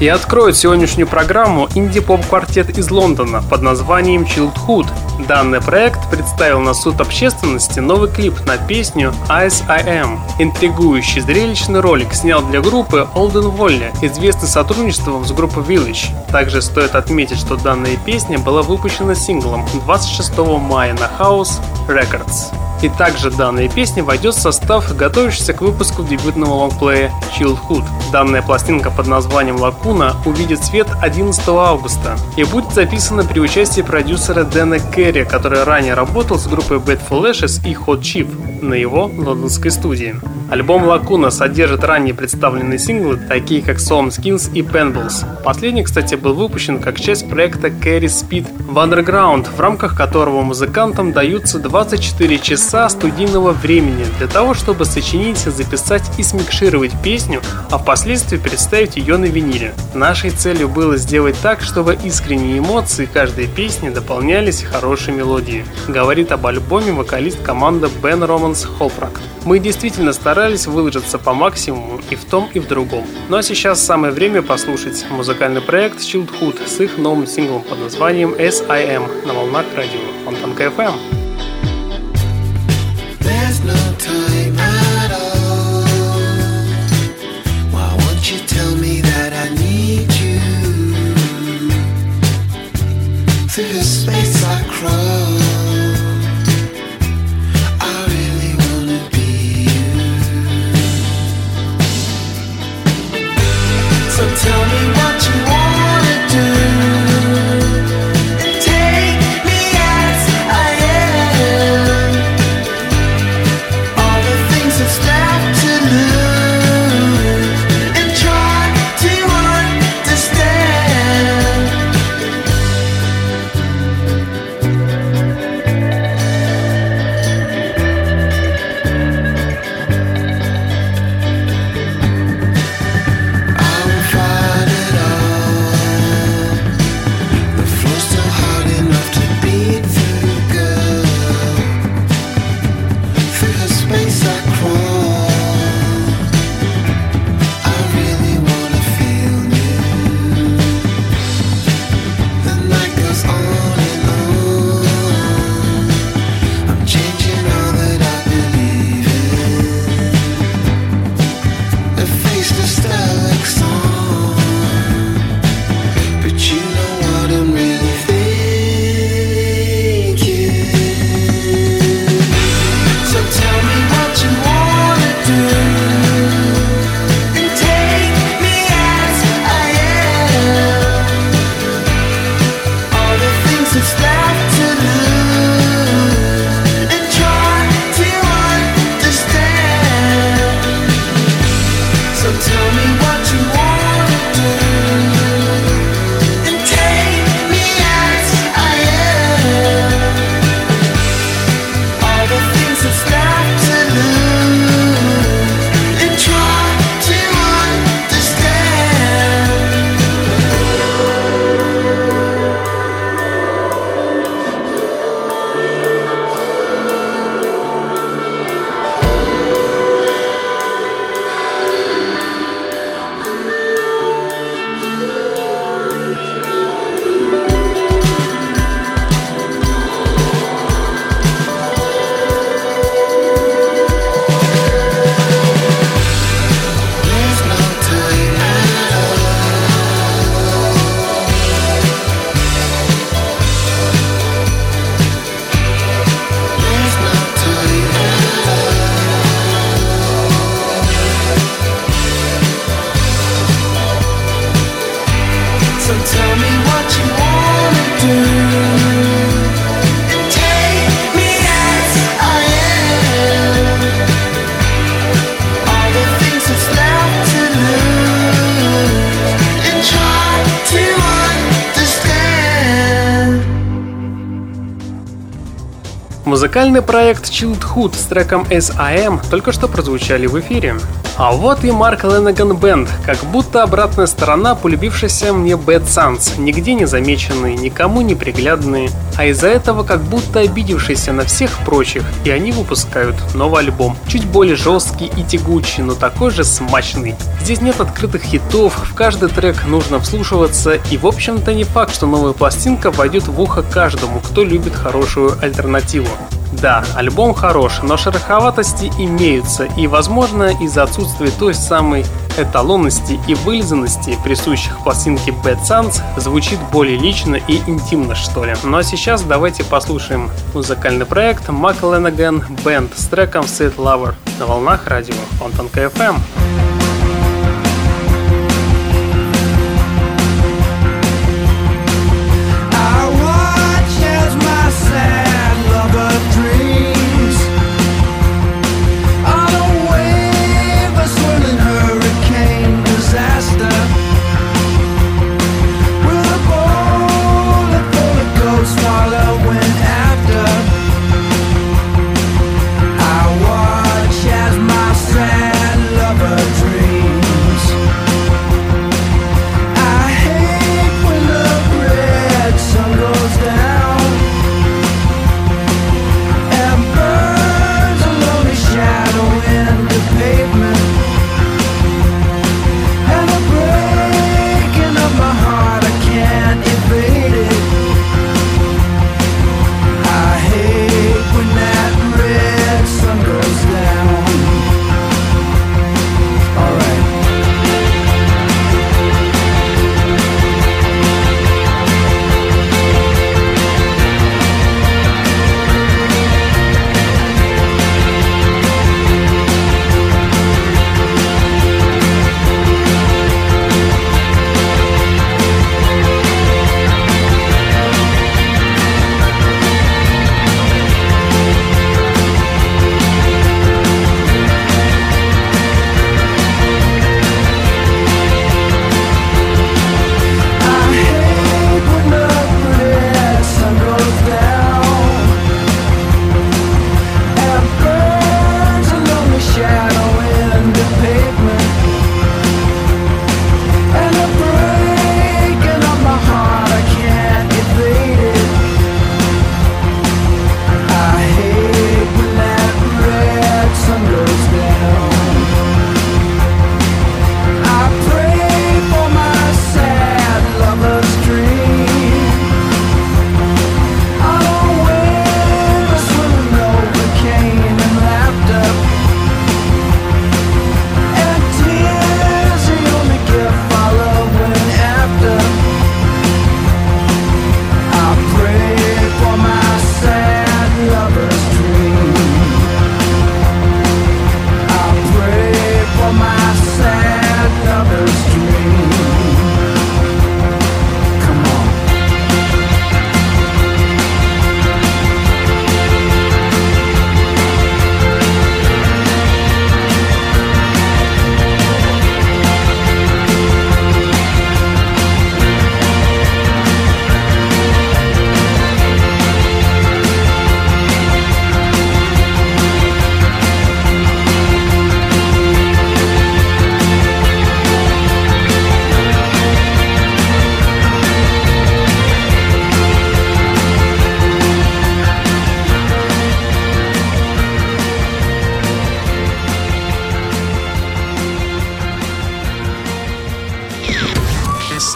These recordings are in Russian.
И откроет сегодняшнюю программу инди-поп-квартет из Лондона под названием Childhood. Данный проект представил на суд общественности новый клип на песню Ice I Am. Интригующий зрелищный ролик снял для группы Olden Volley, известный сотрудничеством с группой Village. Также стоит отметить, что данная песня была выпущена синглом 26 мая на House Records. И также данная песня войдет в состав готовящегося к выпуску дебютного лонгплея Childhood. Данная пластинка под названием Лакуна увидит свет 11 августа и будет записана при участии продюсера Дэна Керри, который ранее работал с группой Bad for Lashes и Hot Chip на его лондонской студии. Альбом Лакуна содержит ранее представленные синглы, такие как Soul Skins и Penballs. Последний, кстати, был выпущен как часть проекта Carry Speed в Underground, в рамках которого музыкантам даются 24 часа студийного времени для того, чтобы сочинить, записать и смикшировать песню, а впоследствии представить ее на виниле. Нашей целью было сделать так, чтобы искренние эмоции каждой песни дополнялись хорошей мелодией, говорит об альбоме вокалист команды Бен Романс Холфрак. Мы действительно старались выложиться по максимуму и в том, и в другом. Ну а сейчас самое время послушать музыкальный проект Childhood с их новым синглом под названием S.I.M. на волнах радио Фонтанка FM. No time треком S.I.M. только что прозвучали в эфире. А вот и Марк Леннеган Бенд, как будто обратная сторона полюбившейся мне Bad Sons, нигде не замеченные, никому не приглядные, а из-за этого как будто обидевшиеся на всех прочих, и они выпускают новый альбом, чуть более жесткий и тягучий, но такой же смачный. Здесь нет открытых хитов, в каждый трек нужно вслушиваться, и в общем-то не факт, что новая пластинка войдет в ухо каждому, кто любит хорошую альтернативу. Да, альбом хорош, но шероховатости имеются, и, возможно, из-за отсутствия той самой эталонности и вылизанности, присущих пластинке Bad Sons, звучит более лично и интимно, что ли. Ну а сейчас давайте послушаем музыкальный проект Mac Ленаган Band с треком Set Lover на волнах радио Фонтанка FM.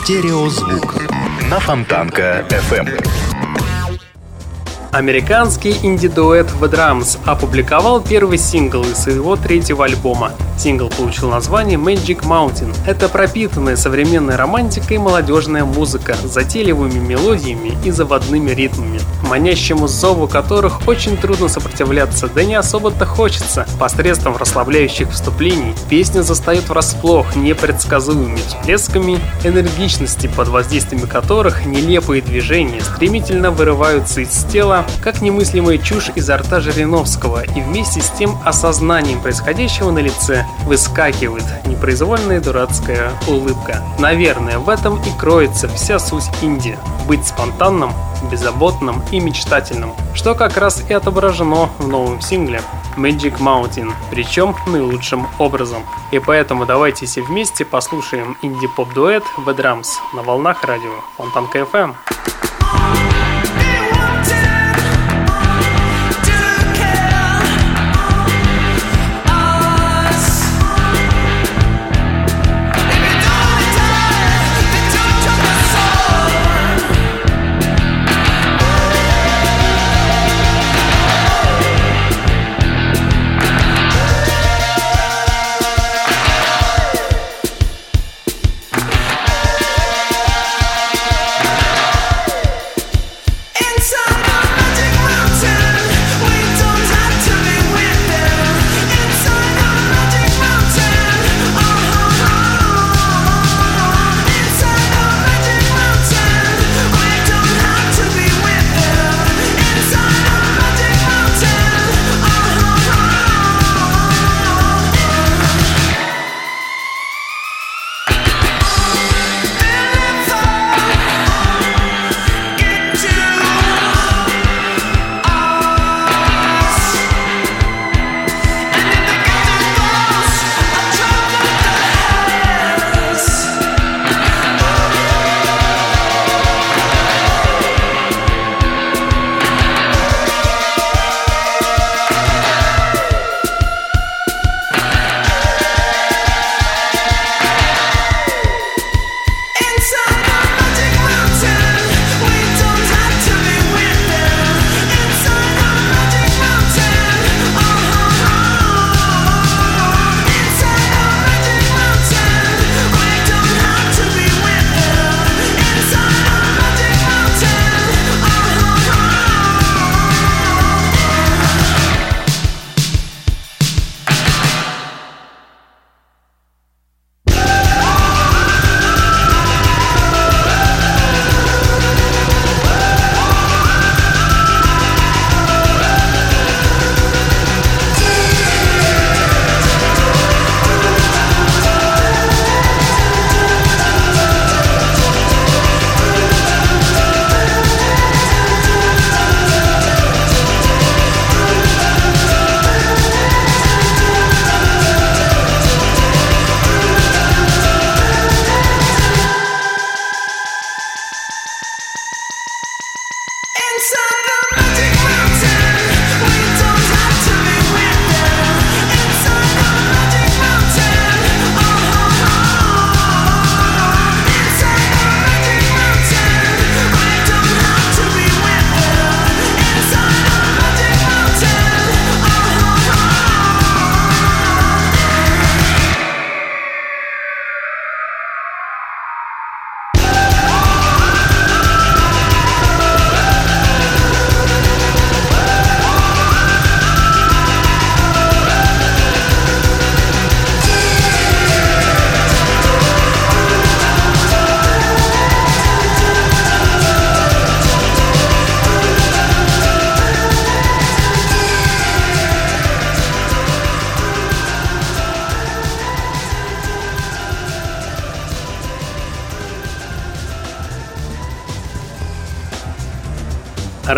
Стереозвук на Фонтанка FM. Американский инди-дуэт The Drums опубликовал первый сингл из своего третьего альбома. Сингл получил название Magic Mountain. Это пропитанная современной романтикой молодежная музыка затейливыми мелодиями и заводными ритмами, манящему зову которых очень трудно сопротивляться, да не особо-то хочется. Посредством расслабляющих вступлений песня застает врасплох непредсказуемыми всплесками энергичности, под воздействием которых нелепые движения стремительно вырываются из тела, как немыслимая чушь изо рта Жириновского, и вместе с тем осознанием происходящего на лице выскакивает непроизвольная дурацкая улыбка. Наверное, в этом и кроется вся суть инди. Быть спонтанным, беззаботным и мечтательным, что как раз и отображено в новом сингле Magic Mountain, причем наилучшим образом. И поэтому давайте все вместе послушаем инди-поп-дуэт The Drums на волнах радио Фонтанка FM.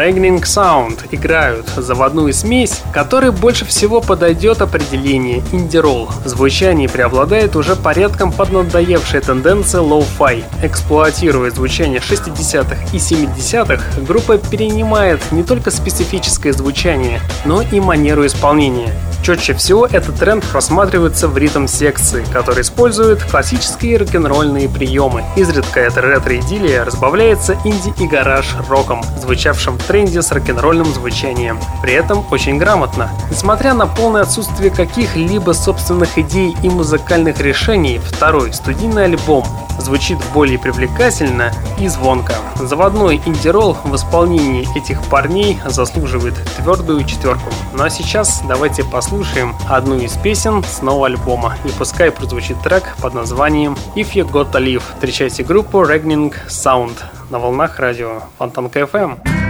Reigning Sound играют заводную смесь, которой больше всего подойдет определение инди-ролл. В звучании преобладает уже порядком поднадоевшая тенденция лоу-фай. Эксплуатируя звучание 60-х и 70-х, группа перенимает не только специфическое звучание, но и манеру исполнения. Четче всего этот тренд просматривается в ритм-секции, который использует классические рок-н-ролльные приемы. Изредка эта ретро-идиллия разбавляется инди и гараж роком, звучавшим в тренде с рок-н-ролльным звучанием. При этом очень грамотно. Несмотря на полное отсутствие каких-либо собственных идей и музыкальных решений, второй студийный альбом звучит более привлекательно и звонко. Заводной инди-ролл в исполнении этих парней заслуживает твердую четверку. Ну а сейчас давайте послушаем одну из песен с нового альбома. И пускай прозвучит трек под названием If You Got to Live. Встречайте группу Regning Sound на волнах радио Фонтанка FM.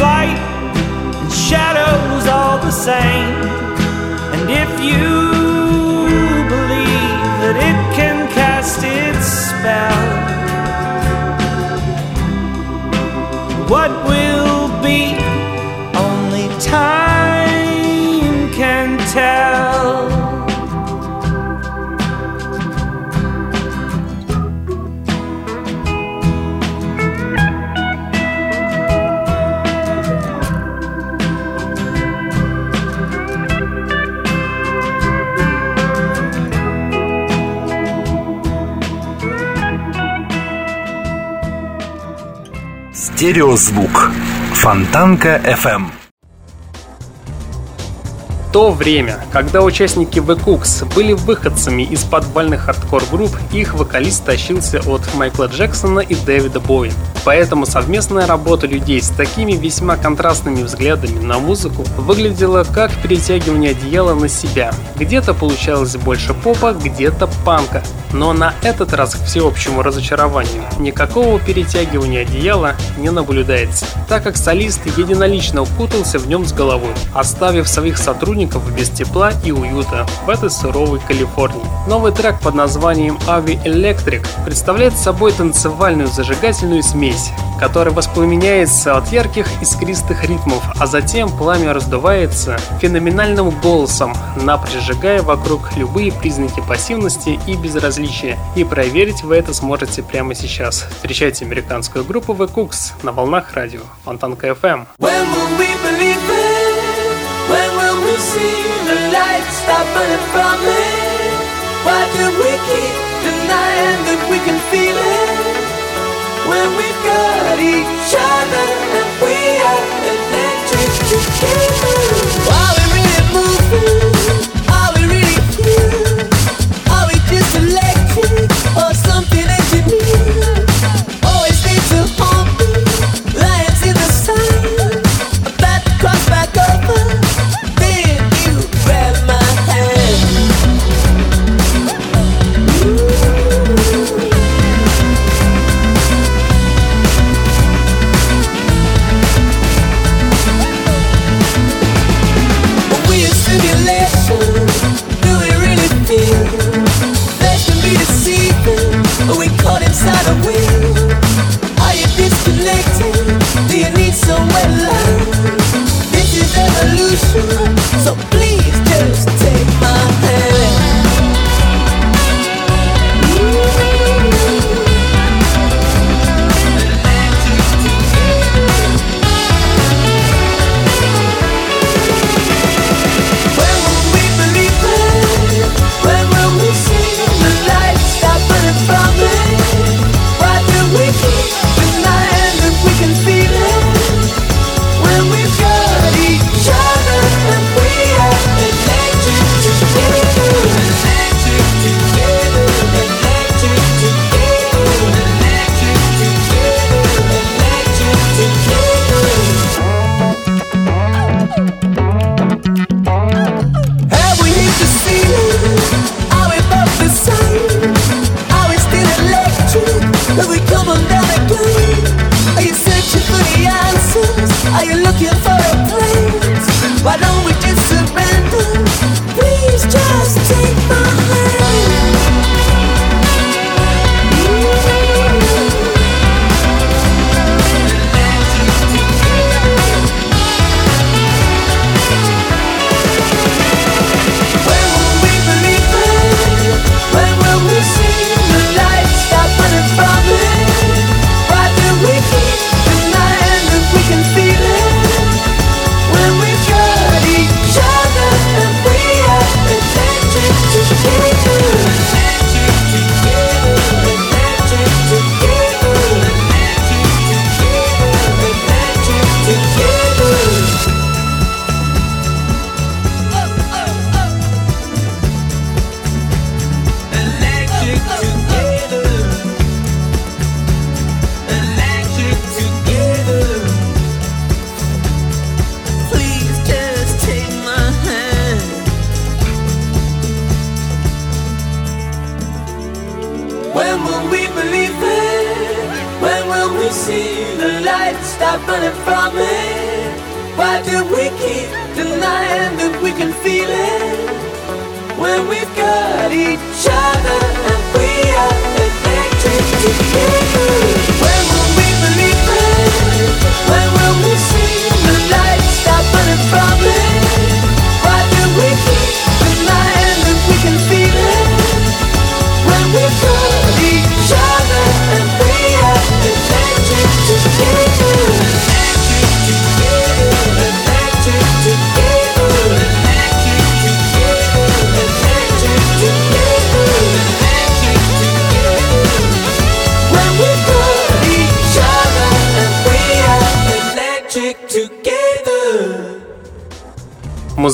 Light and shadows all the same. And if you believe that it can cast its spell, what will be Стереозвук. Фонтанка FM. То время, когда участники The Kooks были выходцами из подвальных хардкор-групп, их вокалист тащился от Майкла Джексона и Дэвида Боуи. Поэтому совместная работа людей с такими весьма контрастными взглядами на музыку выглядела как перетягивание одеяла на себя. Где-то получалось больше попа, где-то панка. Но на этот раз, к всеобщему разочарованию, никакого перетягивания одеяла не наблюдается, так как солист единолично укутался в нем с головой, оставив своих сотрудников без тепла и уюта в этой суровой Калифорнии. Новый трек под названием Avi Electric представляет собой танцевальную зажигательную смесь, которая воспламеняется от ярких искристых ритмов, а затем пламя раздувается феноменальным голосом, напрочь сжигая вокруг любые признаки пассивности и безразличия. И проверить вы это сможете прямо сейчас. Встречайте американскую группу The Cooks на волнах радио Фонтанка FM. When will we believe stop from it? Why do we keep denying that we can feel it? When we've got each other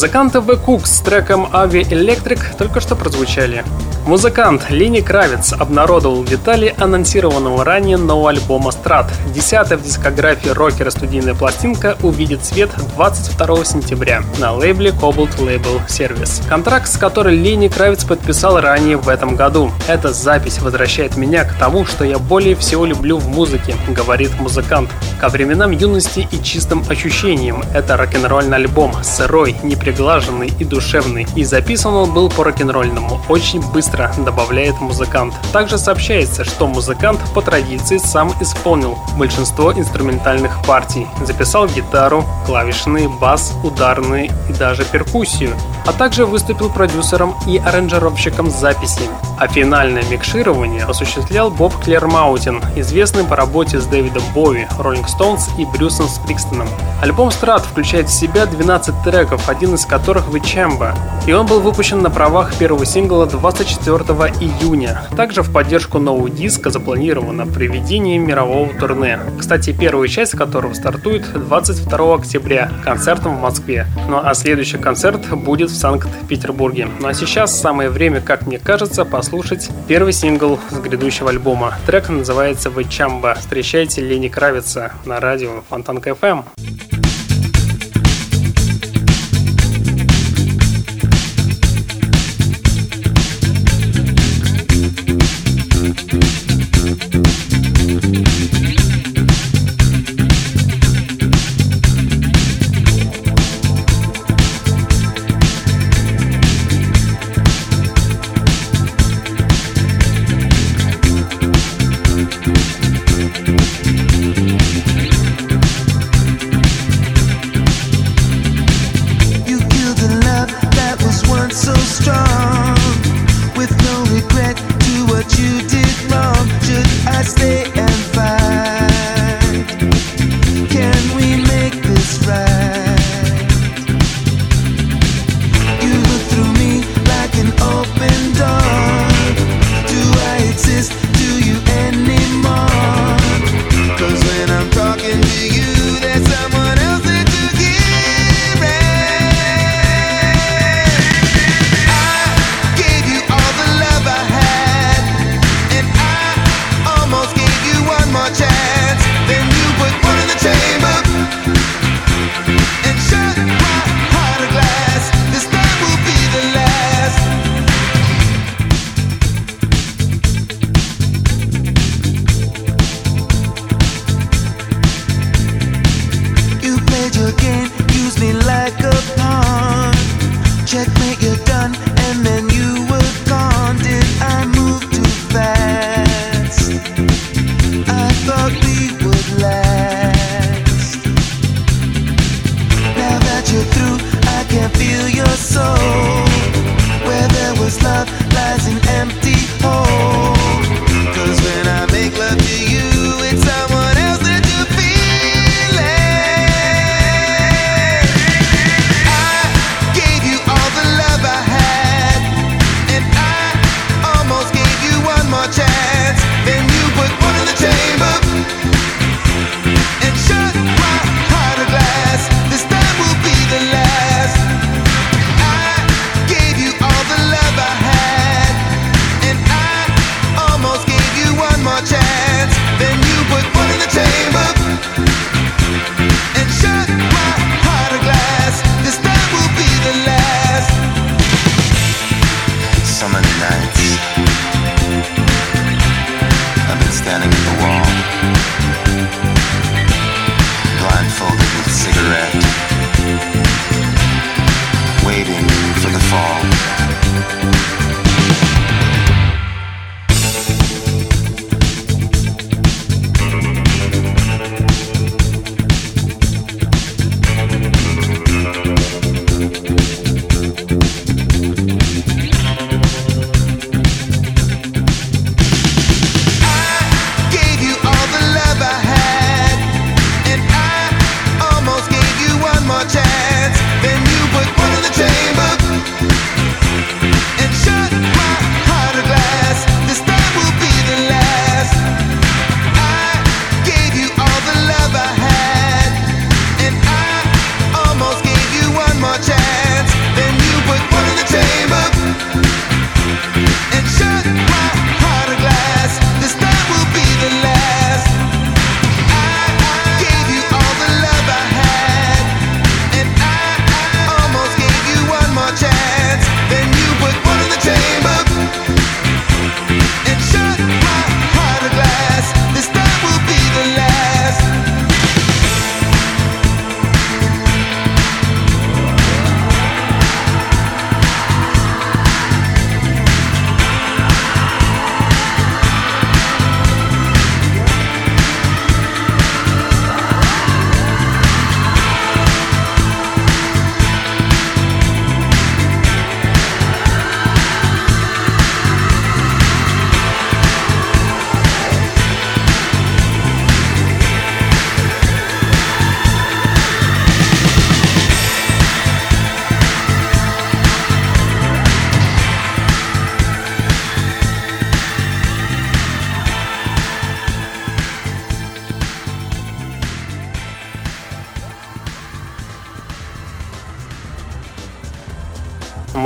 Музыканты The Cooks с треком Avi Electric только что прозвучали. Музыкант Лени Кравец обнародовал детали анонсированного ранее нового альбома «Страт». Десятая в дискографии рокера студийная пластинка увидит свет 22 сентября на лейбле Cobalt Label Service. Контракт, с которой Лени Кравец подписал ранее в этом году. Эта запись возвращает меня к тому, что я более всего люблю в музыке, говорит музыкант. Ко временам юности и чистым ощущениям это рок-н-ролльный альбом, сырой, неприглаженный и душевный. И записан он был по рок-н-ролльному, очень быстро, добавляет музыкант. Также сообщается, что музыкант по традиции сам исполнил большинство инструментальных партий. Записал гитару, клавишные, бас, ударные и даже перкуссию. А также выступил продюсером и аранжировщиком записи. А финальное микширование осуществлял Боб Клермаутин, известный по работе с Дэвидом Бови, Роллинг Stones и Брюсом Сприкстоном. Альбом Страт включает в себя 12 треков, один из которых Вичемба, и он был выпущен на правах первого сингла 24 июня. Также в поддержку нового диска запланировано проведение мирового турне. Кстати, первая часть которого стартует 22 октября концертом в Москве. Ну а следующий концерт будет в Санкт-Петербурге. Ну а сейчас самое время, как мне кажется, послушать первый сингл с грядущего альбома. Трек называется «Вичамба». Встречайте Лени Кравица на радио Фонтанка FM.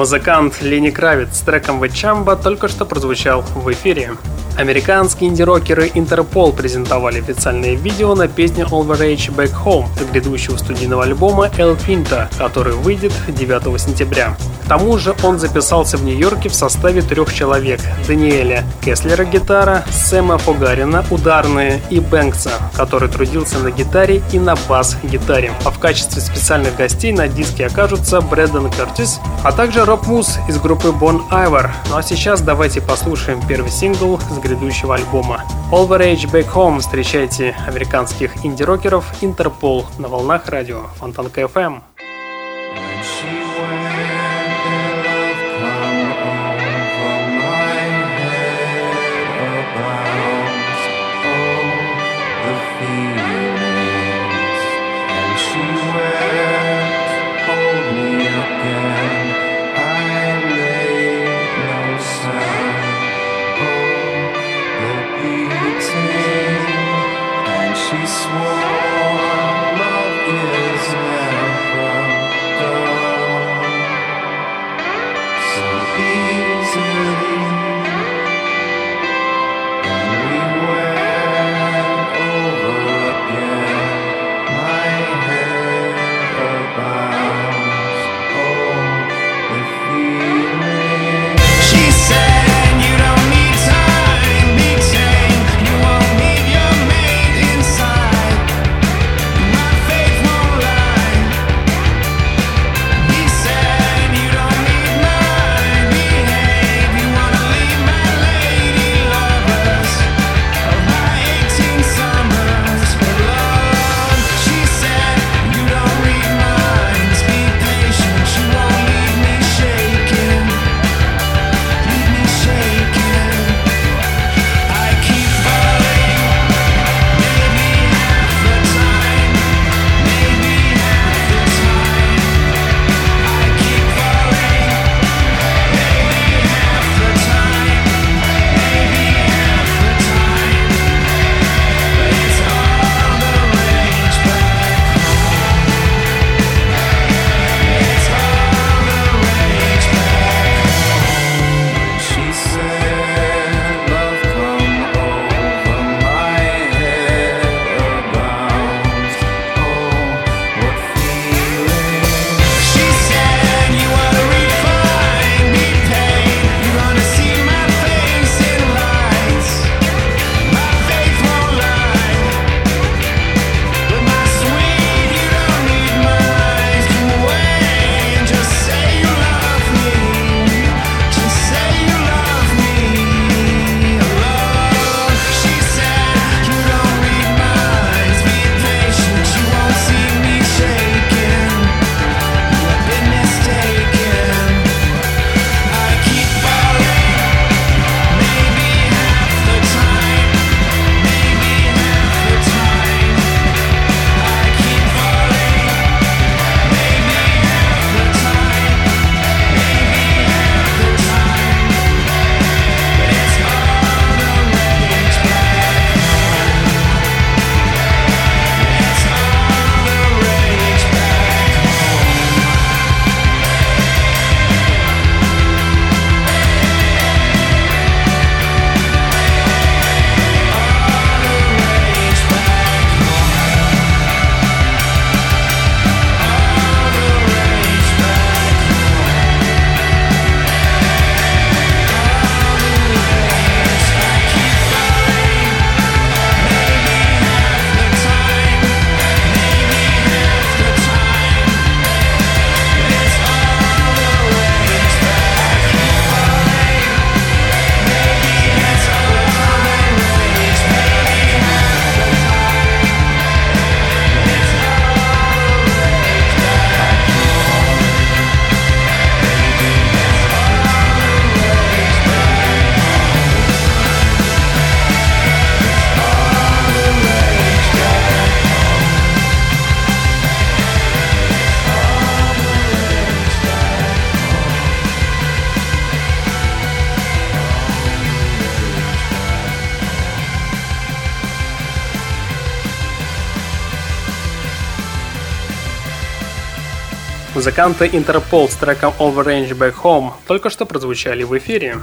Музыкант Лени Кравец с треком «Вачамба» только что прозвучал в эфире. Американские инди-рокеры Интерпол презентовали официальное видео на песню Overage Back Home грядущего студийного альбома El Pinta, который выйдет 9 сентября. К тому же он записался в Нью-Йорке в составе трех человек – Даниэля Кеслера гитара, Сэма Фугарина ударные и Бэнкса, который трудился на гитаре и на бас-гитаре. А в качестве специальных гостей на диске окажутся Брэдден Кертис, а также Роб Мус из группы Bon Iver. Ну а сейчас давайте послушаем первый сингл с грядущего альбома. Overage Back Home встречайте американских инди-рокеров Интерпол на волнах радио Фонтанка FM. Музыканты Interpol с треком Overrange Back Home только что прозвучали в эфире.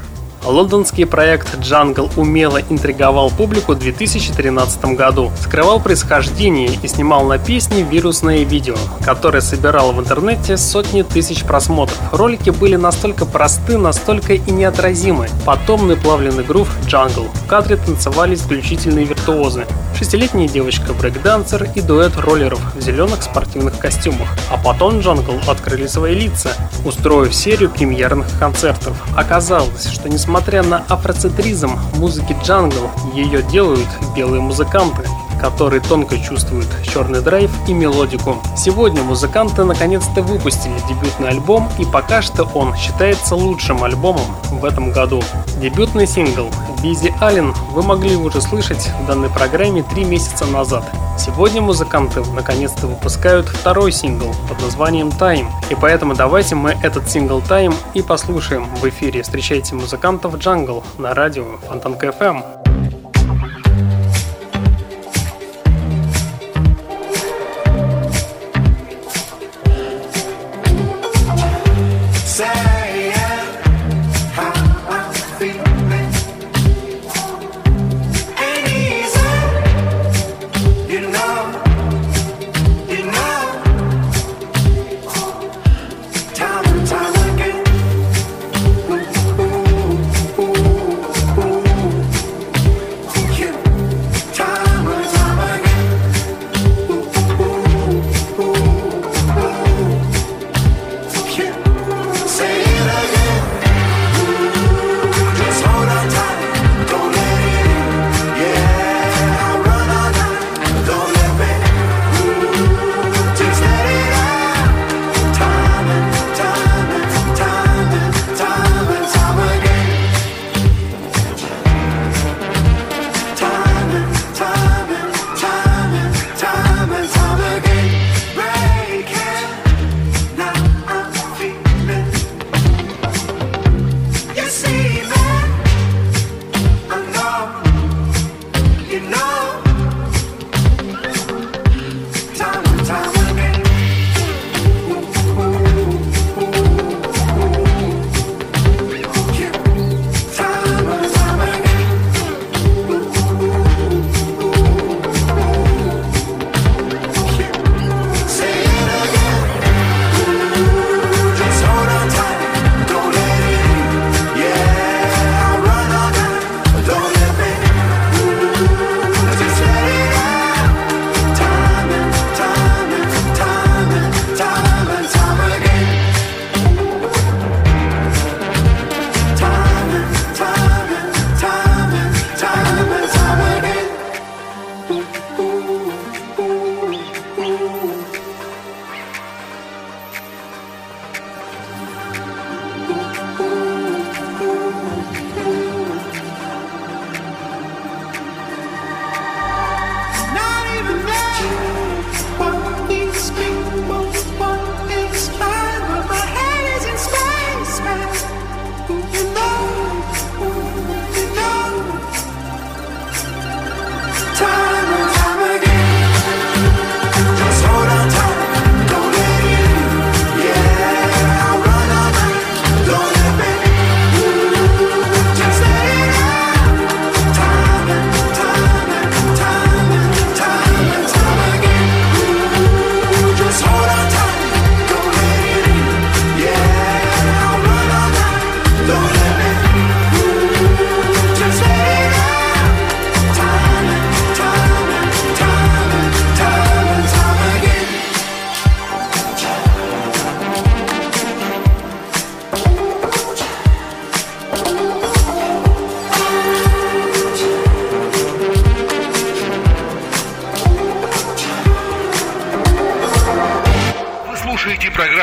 Лондонский проект Jungle умело интриговал публику в 2013 году, скрывал происхождение и снимал на песни вирусное видео, которое собирало в интернете сотни тысяч просмотров. Ролики были настолько просты, настолько и неотразимы. Потомный плавленый грув Jungle. В кадре танцевали исключительные виртуозы. Шестилетняя девочка брейкдансер и дуэт роллеров в зеленых спортивных костюмах. А потом Jungle открыли свои лица, устроив серию премьерных концертов. Оказалось, что несмотря Несмотря на афроцентризм музыки Jungle, ее делают белые музыканты, которые тонко чувствуют черный драйв и мелодику. Сегодня музыканты наконец-то выпустили дебютный альбом, и пока что он считается лучшим альбомом в этом году. Дебютный сингл «Busy Earnin'» вы могли уже слышать в данной программе три месяца назад. Сегодня музыканты наконец-то выпускают второй сингл под названием «Time», и поэтому давайте мы этот сингл «Time» и послушаем в эфире. Встречайте музыкантов «Jungle» на радио Фонтанка FM.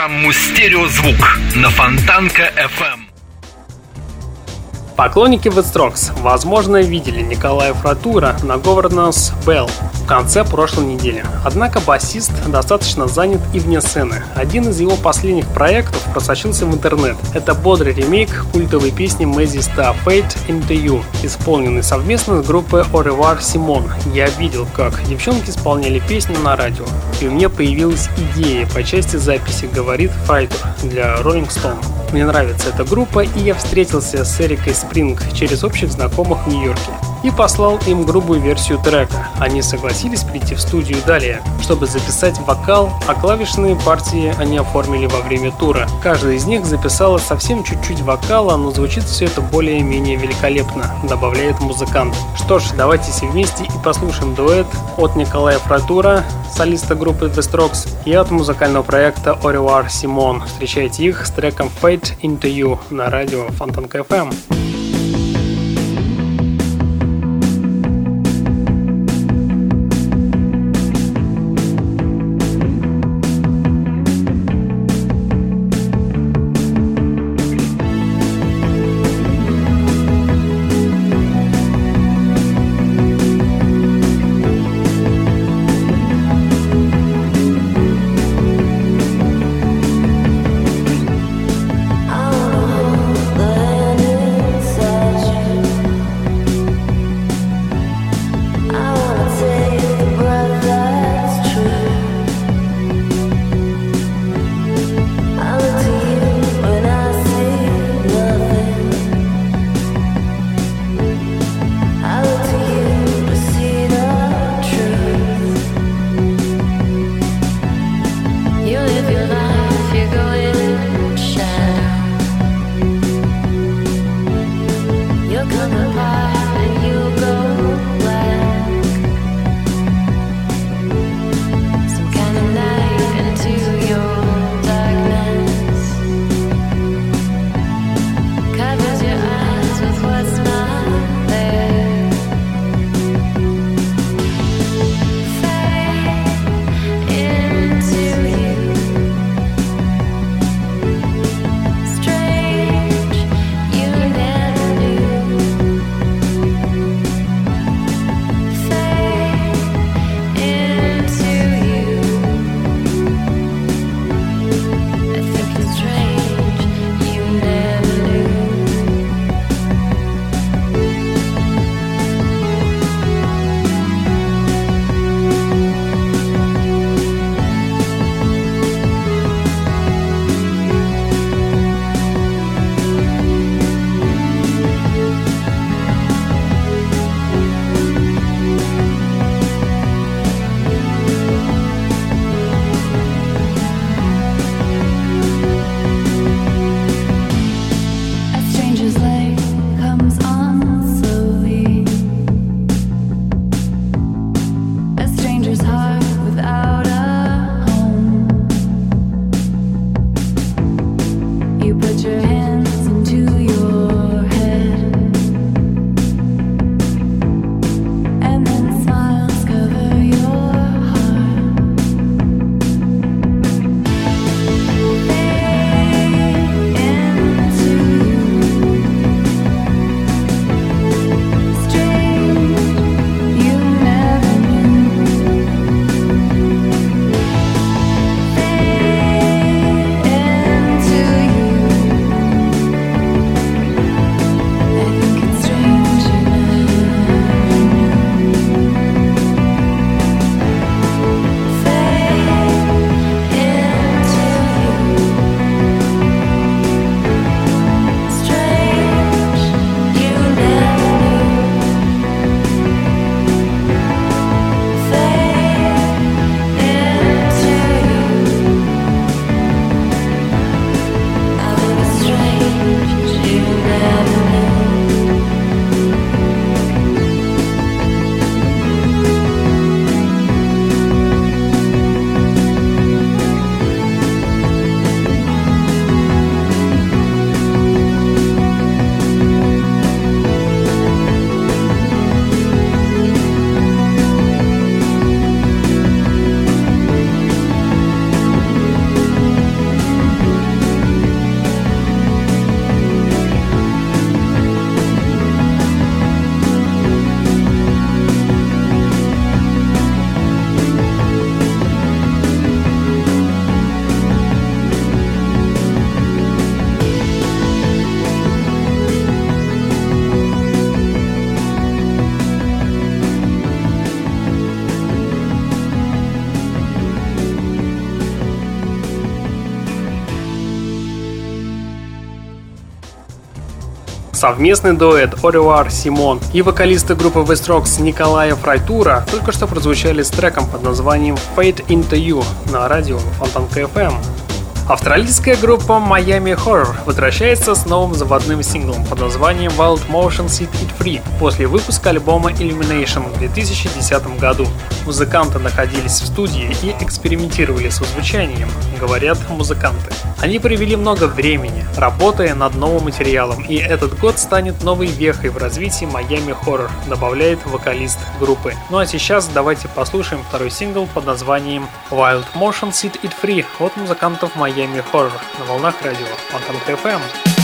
Программу «Стереозвук» на Фонтанка FM. Поклонники The Strokes, возможно, видели Николая Фратура на Governance Bell в конце прошлой недели. Однако басист достаточно занят и вне сцены. Один из его последних проектов просочился в интернет. Это бодрый ремейк культовой песни Мэзи Star Fate Into You, исполненный совместно с группой revoir Simon. Я видел, как девчонки исполняли песню на радио, и у меня появилась идея по части записи, говорит Файтер для Rolling Stone. Мне нравится эта группа, и я встретился с Эрикой Спринг через общих знакомых в Нью-Йорке и послал им грубую версию трека. Они согласились прийти в студию далее, чтобы записать вокал, а клавишные партии они оформили во время тура. Каждая из них записала совсем чуть-чуть вокала, но звучит все это более-менее великолепно, добавляет музыкант. Что ж, давайте все вместе и послушаем дуэт от Николая Фратура, солиста группы The Strokes, и от музыкального проекта Orevar Simon. Встречайте их с треком Fate Into You на радио Фонтанка FM. Совместный дуэт Ориуар Симон и вокалисты группы The Strokes Николая Фрайтура только что прозвучали с треком под названием Fade Into You на радио Фонтанка FM. Австралийская группа Miami Horror возвращается с новым заводным синглом под названием Wild Motion Set It Free после выпуска альбома Illumination в 2010 году. Музыканты находились в студии и экспериментировали с звучанием, говорят музыканты. Они провели много времени, работая над новым материалом, и этот год станет новой вехой в развитии Miami Horror, добавляет вокалист группы. Ну а сейчас давайте послушаем второй сингл под названием Wild Motion Set It Free от музыкантов Miami Miami Horror на волнах радио Фонтанка FM.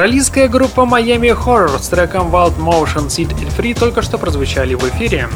Австралийская группа Miami Horror с треком Wild Motion Seed and Free только что прозвучали в эфире.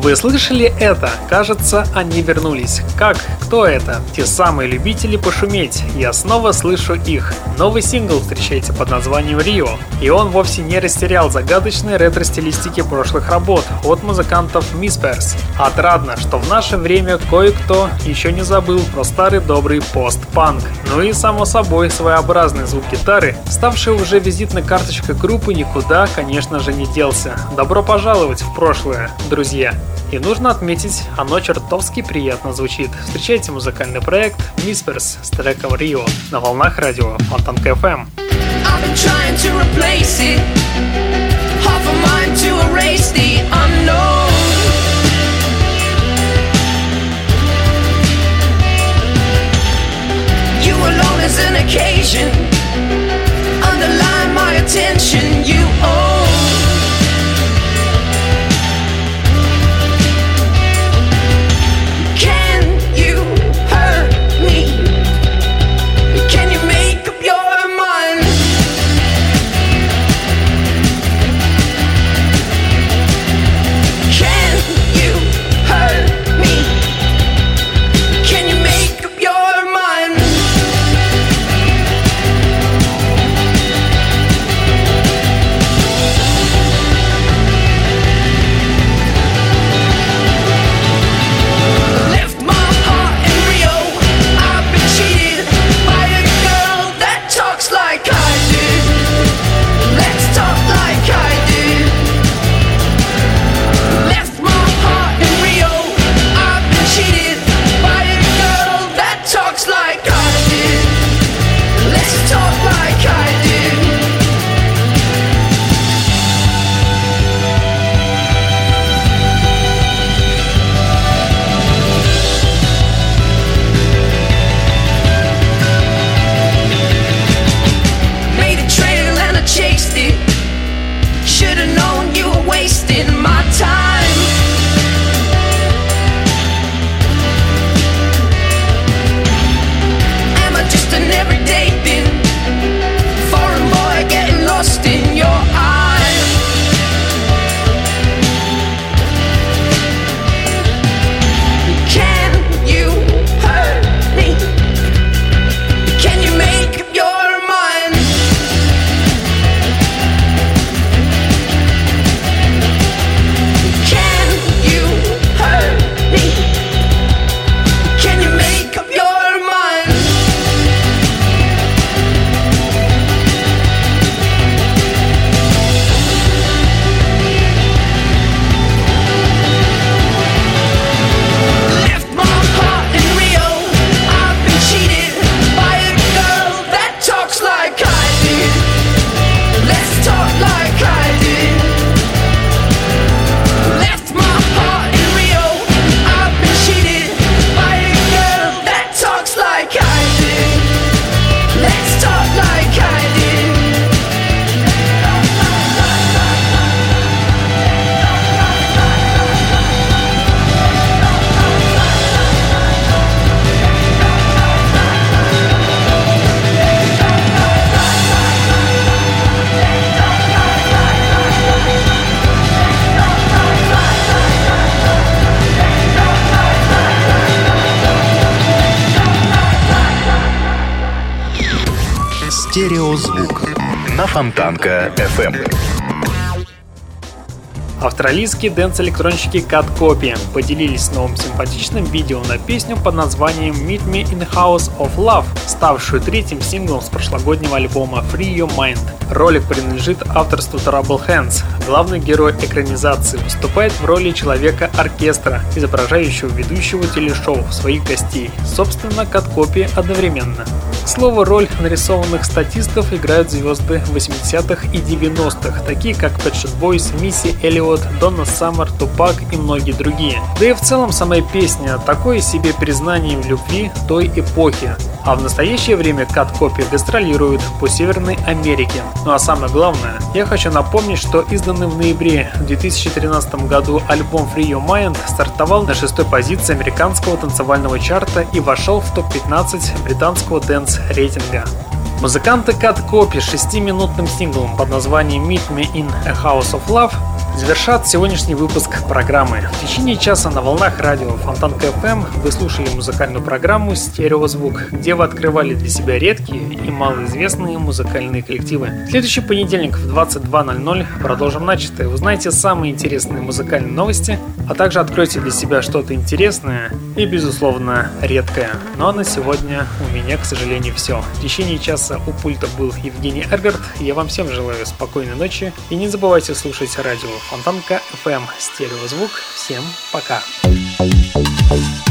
Вы слышали это? Кажется, они вернулись. Как? Кто это? Те самые любители пошуметь. Я снова слышу их. Новый сингл встречается под названием «Рио». И он вовсе не растерял загадочной ретро-стилистики прошлых работ от музыкантов Мисперс. Отрадно, что в наше время кое-кто еще не забыл про старый добрый пост-панк. Ну и, само собой, своеобразный звук гитары, ставший уже визитной карточкой группы, никуда, конечно же, не делся. Добро пожаловать в прошлое, друзья! И нужно отметить, оно чертовски приятно звучит. Встречайте музыкальный проект Whispers с треком Рио на волнах радио alone is an occasion Underline my attention Стереозвук на Фонтанка FM. Австралийские дэнс-электронщики Cut Copy поделились новым симпатичным видео на песню под названием Meet Me in House of Love, ставшую третьим синглом с прошлогоднего альбома Free Your Mind. Ролик принадлежит авторству Trouble Hands. Главный герой экранизации выступает в роли человека-оркестра, изображающего ведущего телешоу своих гостей, собственно, Cut Copy одновременно. К слову, роль нарисованных статистов играют звезды 80-х и 90-х, такие как Pet Shop Boys, Мисси Эллиот, Донна Саммер, Тупак и многие другие. Да и в целом самая песня – такое себе признание в любви той эпохи. А в настоящее время Cut Copy гастролирует по Северной Америке. Ну а самое главное, я хочу напомнить, что изданный в ноябре 2013 году альбом Free Your Mind стартовал на шестой позиции американского танцевального чарта и вошел в топ-15 британского dance рейтинга. Музыканты Cat Copy шестиминутным синглом под названием Meet Me in a House of Love завершат сегодняшний выпуск программы. В течение часа на волнах радио Фонтан КФМ вы слушали музыкальную программу «Стереозвук», где вы открывали для себя редкие и малоизвестные музыкальные коллективы. Следующий понедельник в 22.00 продолжим начатое. Узнаете самые интересные музыкальные новости, а также откройте для себя что-то интересное и, безусловно, редкое. Ну а на сегодня у меня, к сожалению, все. В течение часа у пульта был Евгений Эргард. Я вам всем желаю спокойной ночи и не забывайте слушать радио Фонтанка FM стереозвук. Всем пока. first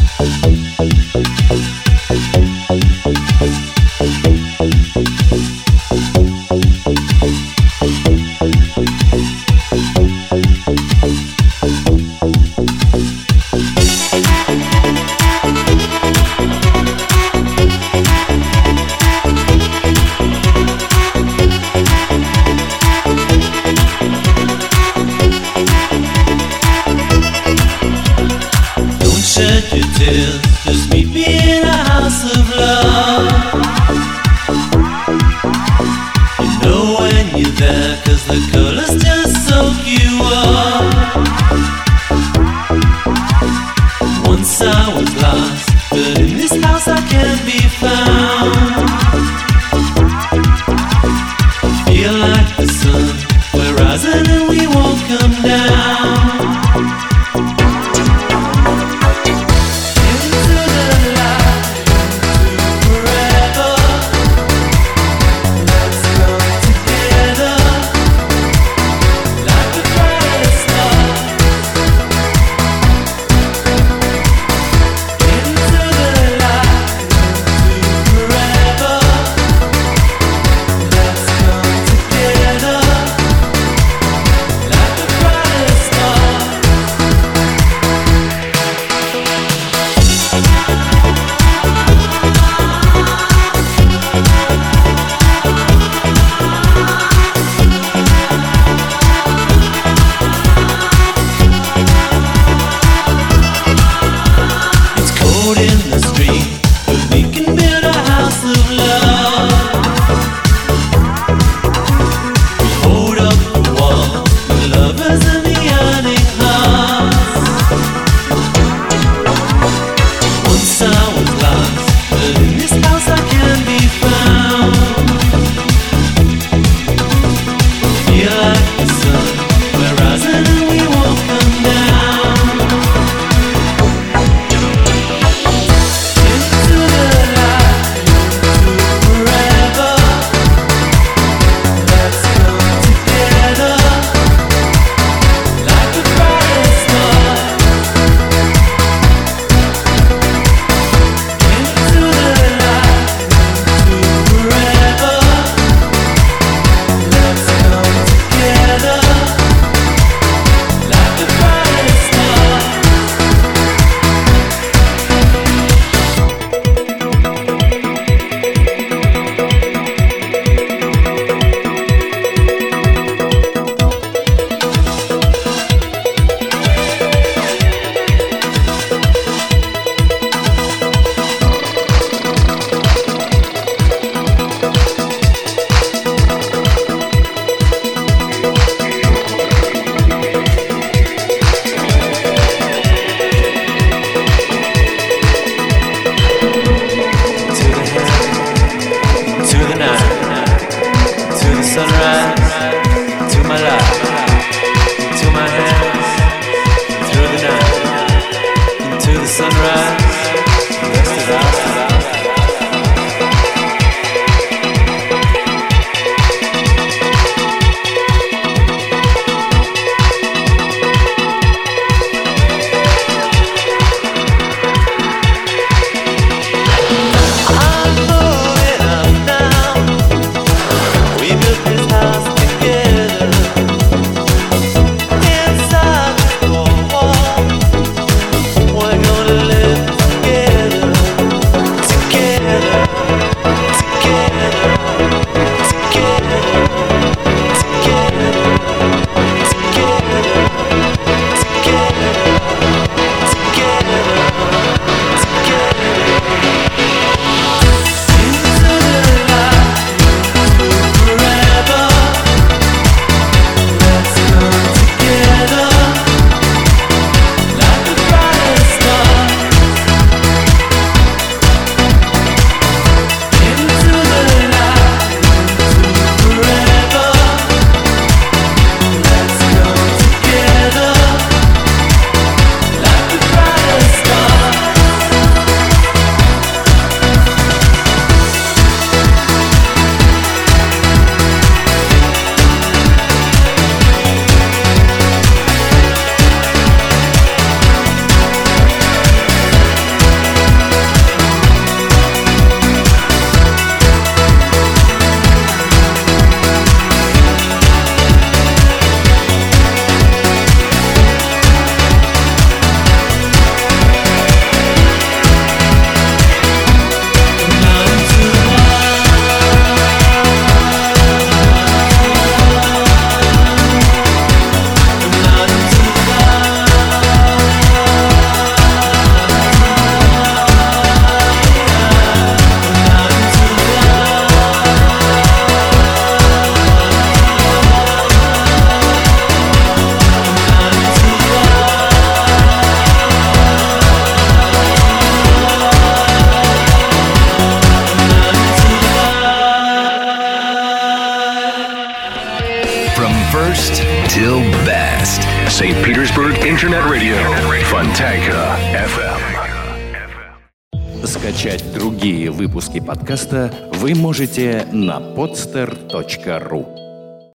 можете на podster.ru